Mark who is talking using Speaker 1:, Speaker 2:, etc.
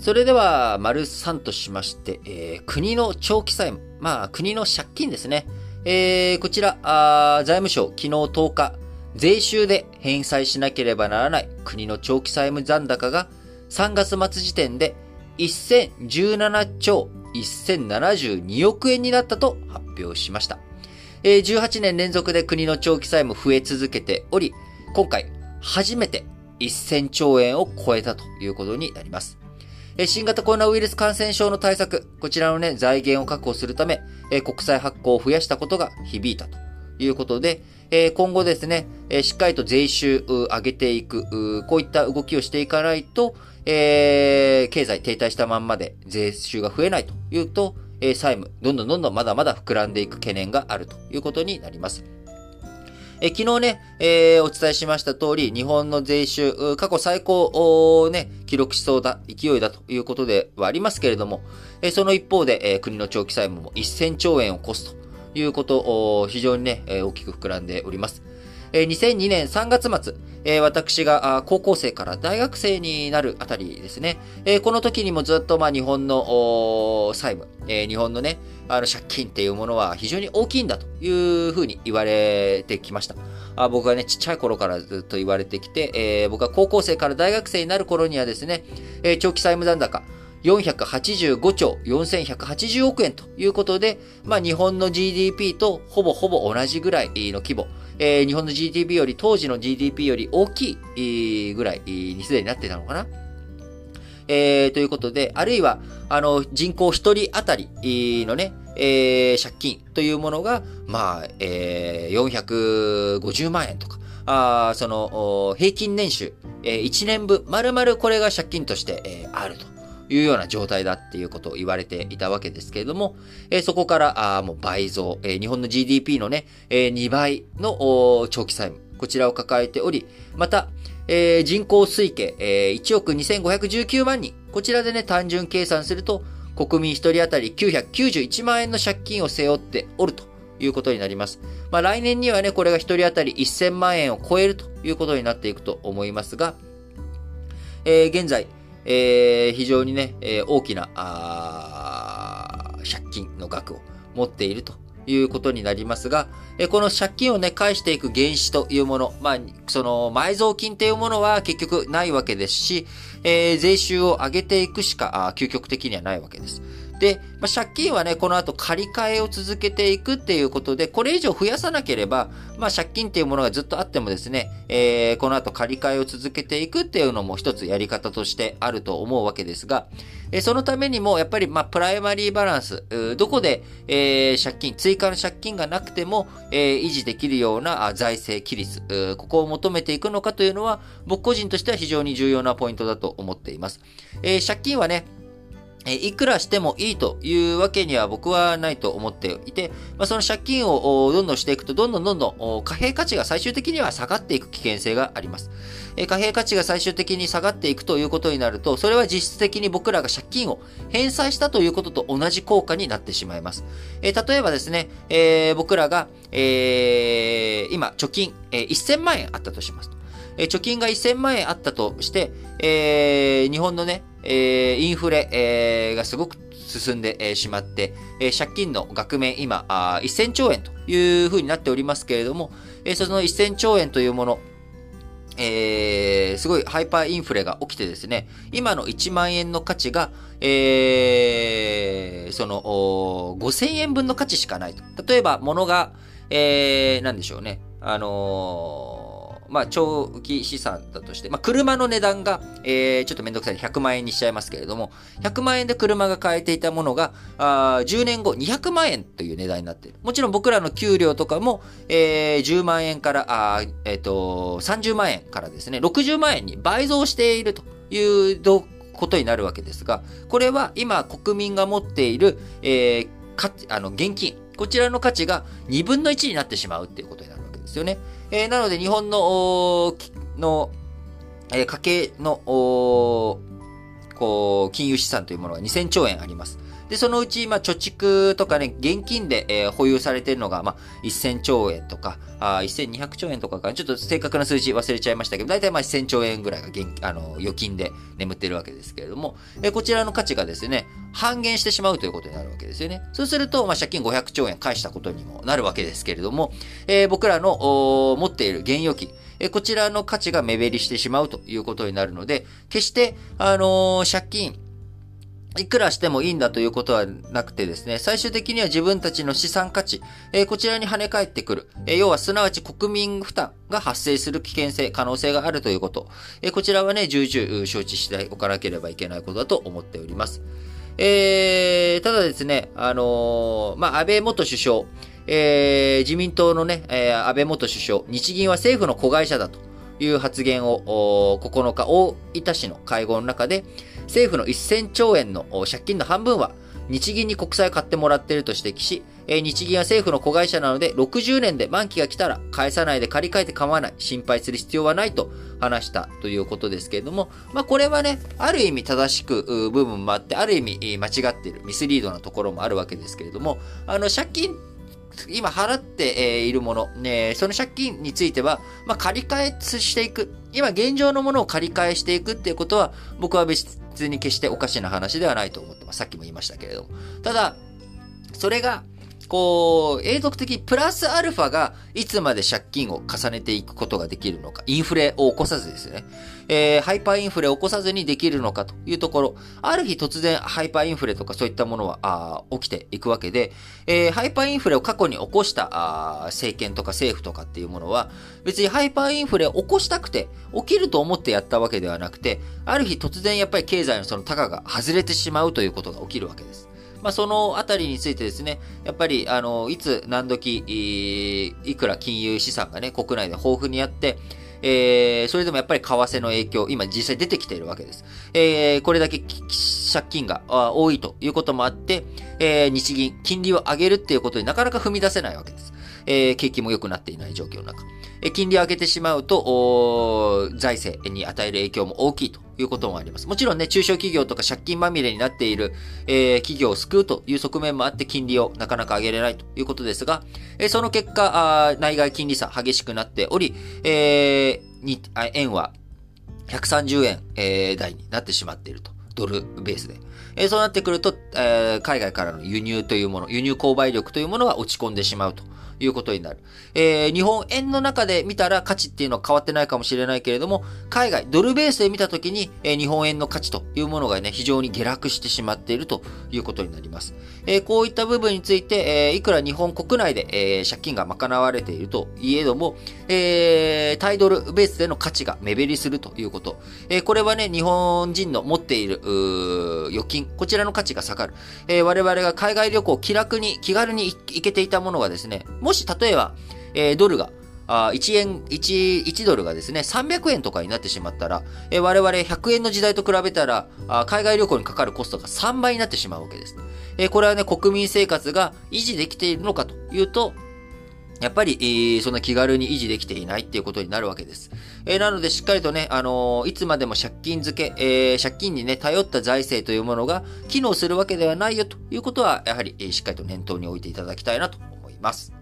Speaker 1: それでは、丸3としまして、えー、国の長期債務、まあ、国の借金ですね。えー、こちら、財務省、昨日10日、税収で返済しなければならない国の長期債務残高が3月末時点で1017兆1072億円になったと発表しました。えー、18年連続で国の長期債務増え続けており、今回初めて1000兆円を超えたということになります。新型コロナウイルス感染症の対策、こちらのね、財源を確保するため、国債発行を増やしたことが響いたということで、今後ですね、しっかりと税収上げていく、こういった動きをしていかないと、経済停滞したまんまで税収が増えないというと、債務、どんどんどんどんまだまだ膨らんでいく懸念があるということになります。え昨日ね、えー、お伝えしました通り、日本の税収、過去最高をね、記録しそうだ、勢いだということではありますけれども、えその一方で、え国の長期債務も1000兆円を超すということを、非常にね、え大きく膨らんでおります。2002年3月末、私が高校生から大学生になるあたりですね。この時にもずっとまあ日本の債務、日本のね、あの借金っていうものは非常に大きいんだというふうに言われてきました。僕はね、ちっちゃい頃からずっと言われてきて、僕は高校生から大学生になる頃にはですね、長期債務残高、485兆4180億円ということで、まあ日本の GDP とほぼほぼ同じぐらいの規模、えー、日本の GDP より、当時の GDP より大きいぐらいにすでになってたのかな。えー、ということで、あるいは、あの、人口一人当たりのね、えー、借金というものが、まあ、えー、450万円とか、あその、平均年収、えー、1年分、丸々これが借金として、えー、あると。いうような状態だっていうことを言われていたわけですけれども、えー、そこから、あもう倍増、えー、日本の GDP のね、えー、2倍の長期債務、こちらを抱えており、また、えー、人口推計、えー、1億2519万人。こちらでね、単純計算すると、国民1人当たり991万円の借金を背負っておるということになります。まあ来年にはね、これが1人当たり1000万円を超えるということになっていくと思いますが、えー、現在、えー、非常にね、えー、大きな、借金の額を持っているということになりますが、えこの借金をね、返していく原資というもの、まあ、その埋蔵金というものは結局ないわけですし、えー、税収を上げていくしか、究極的にはないわけです。で、まあ、借金はね、この後借り換えを続けていくっていうことで、これ以上増やさなければ、まあ、借金っていうものがずっとあってもですね、えー、この後借り換えを続けていくっていうのも一つやり方としてあると思うわけですが、えー、そのためにも、やっぱり、まあ、プライマリーバランス、どこで、えー、借金、追加の借金がなくても、えー、維持できるような財政規律、ここを求めていくのかというのは、僕個人としては非常に重要なポイントだと思っています。えー、借金はね、えいくらしてもいいというわけには僕はないと思っていて、まあ、その借金をどんどんしていくと、どんどんどんどん貨幣価値が最終的には下がっていく危険性があります。え貨幣価値が最終的に下がっていくということになると、それは実質的に僕らが借金を返済したということと同じ効果になってしまいます。え例えばですね、えー、僕らが、えー、今、貯金、え、1000万円あったとします。え貯金が1000万円あったとして、え日本のね、えインフレ、えがすごく進んでしまって、え借金の額面今あ、1000兆円というふうになっておりますけれども、えその1000兆円というもの、えー、すごいハイパーインフレが起きてですね、今の1万円の価値が、えー、その、5000円分の価値しかないと。例えば、物が、えー、なんでしょうね。あのーまあ、長期資産だとして、まあ、車の値段が、えー、ちょっとめんどくさい100万円にしちゃいますけれども、100万円で車が買えていたものが、あ10年後200万円という値段になっている。もちろん僕らの給料とかも、えー、10万円から、あえっ、ー、と、30万円からですね、60万円に倍増しているということになるわけですが、これは今国民が持っている、えー、かあの現金、こちらの価値が2分の1になってしまうっていうことになるわけですよね。えー、なので日本の、の、えー、家計の、こう、金融資産というものが2000兆円あります。で、そのうち、まあ、貯蓄とかね、現金で、えー、保有されているのが、まあ、1000兆円とか、あ1200兆円とかかちょっと正確な数字忘れちゃいましたけど、大体まあ1000兆円ぐらいが現あの預金で眠ってるわけですけれども、えー、こちらの価値がですね、半減してしまうということになるわけですよね。そうすると、まあ、借金500兆円返したことにもなるわけですけれども、えー、僕らの持っている現預金、えこちらの価値が目減りしてしまうということになるので、決して、あのー、借金、いくらしてもいいんだということはなくてですね、最終的には自分たちの資産価値、えー、こちらに跳ね返ってくる、えー、要はすなわち国民負担が発生する危険性、可能性があるということ、えー、こちらはね、重々承知しておかなければいけないことだと思っております。えー、ただですね、あのまあ、安倍元首相、え、自民党のね、え、安倍元首相、日銀は政府の子会社だという発言を9日大分市の会合の中で、政府の1000兆円の借金の半分は日銀に国債を買ってもらっていると指摘し、日銀は政府の子会社なので60年で満期が来たら返さないで借り換えて構わない、心配する必要はないと話したということですけれども、まあこれはね、ある意味正しく部分もあって、ある意味間違っている、ミスリードなところもあるわけですけれども、あの借金今払っているもの、ね、その借金については、まあ、借り換えしていく。今現状のものを借り換えしていくっていうことは、僕は別通に決しておかしな話ではないと思ってます。さっきも言いましたけれども。ただ、それが、こう、永続的プラスアルファがいつまで借金を重ねていくことができるのか、インフレを起こさずですね、えー、ハイパーインフレを起こさずにできるのかというところ、ある日突然ハイパーインフレとかそういったものはあ起きていくわけで、えー、ハイパーインフレを過去に起こしたあ政権とか政府とかっていうものは、別にハイパーインフレを起こしたくて、起きると思ってやったわけではなくて、ある日突然やっぱり経済のその高が外れてしまうということが起きるわけです。まあ、そのあたりについてですね、やっぱり、あの、いつ何時、いくら金融資産がね、国内で豊富にあって、えー、それでもやっぱり為替の影響、今実際出てきているわけです。えー、これだけ借金が多いということもあって、えー、日銀、金利を上げるっていうことになかなか踏み出せないわけです。えー、景気も良くなっていない状況の中。金利を上げてしまうと、財政に与える影響も大きいということもあります。もちろんね、中小企業とか借金まみれになっている、えー、企業を救うという側面もあって金利をなかなか上げれないということですが、えー、その結果あ、内外金利差激しくなっており、えー、に円は130円、えー、台になってしまっていると。ドルベースで。え、そうなってくると、え、海外からの輸入というもの、輸入購買力というものが落ち込んでしまうということになる。え、日本円の中で見たら価値っていうのは変わってないかもしれないけれども、海外、ドルベースで見たときに、え、日本円の価値というものがね、非常に下落してしまっているということになります。え、こういった部分について、え、いくら日本国内で、え、借金が賄われているといえども、えー、タイドルベースでの価値が目減りするということ。え、これはね、日本人の持っている、預金、こちらの価値が下がる。えー、我々が海外旅行気楽に、気軽に行けていたものがですね、もし例えば、えー、ドルが、あ1円、1、1ドルがですね、300円とかになってしまったら、えー、我々100円の時代と比べたらあ、海外旅行にかかるコストが3倍になってしまうわけです。えー、これはね、国民生活が維持できているのかというと、やっぱり、えー、そんな気軽に維持できていないっていうことになるわけです。えー、なので、しっかりとね、あのー、いつまでも借金付け、えー、借金にね、頼った財政というものが機能するわけではないよということは、やはり、え、しっかりと念頭に置いていただきたいなと思います。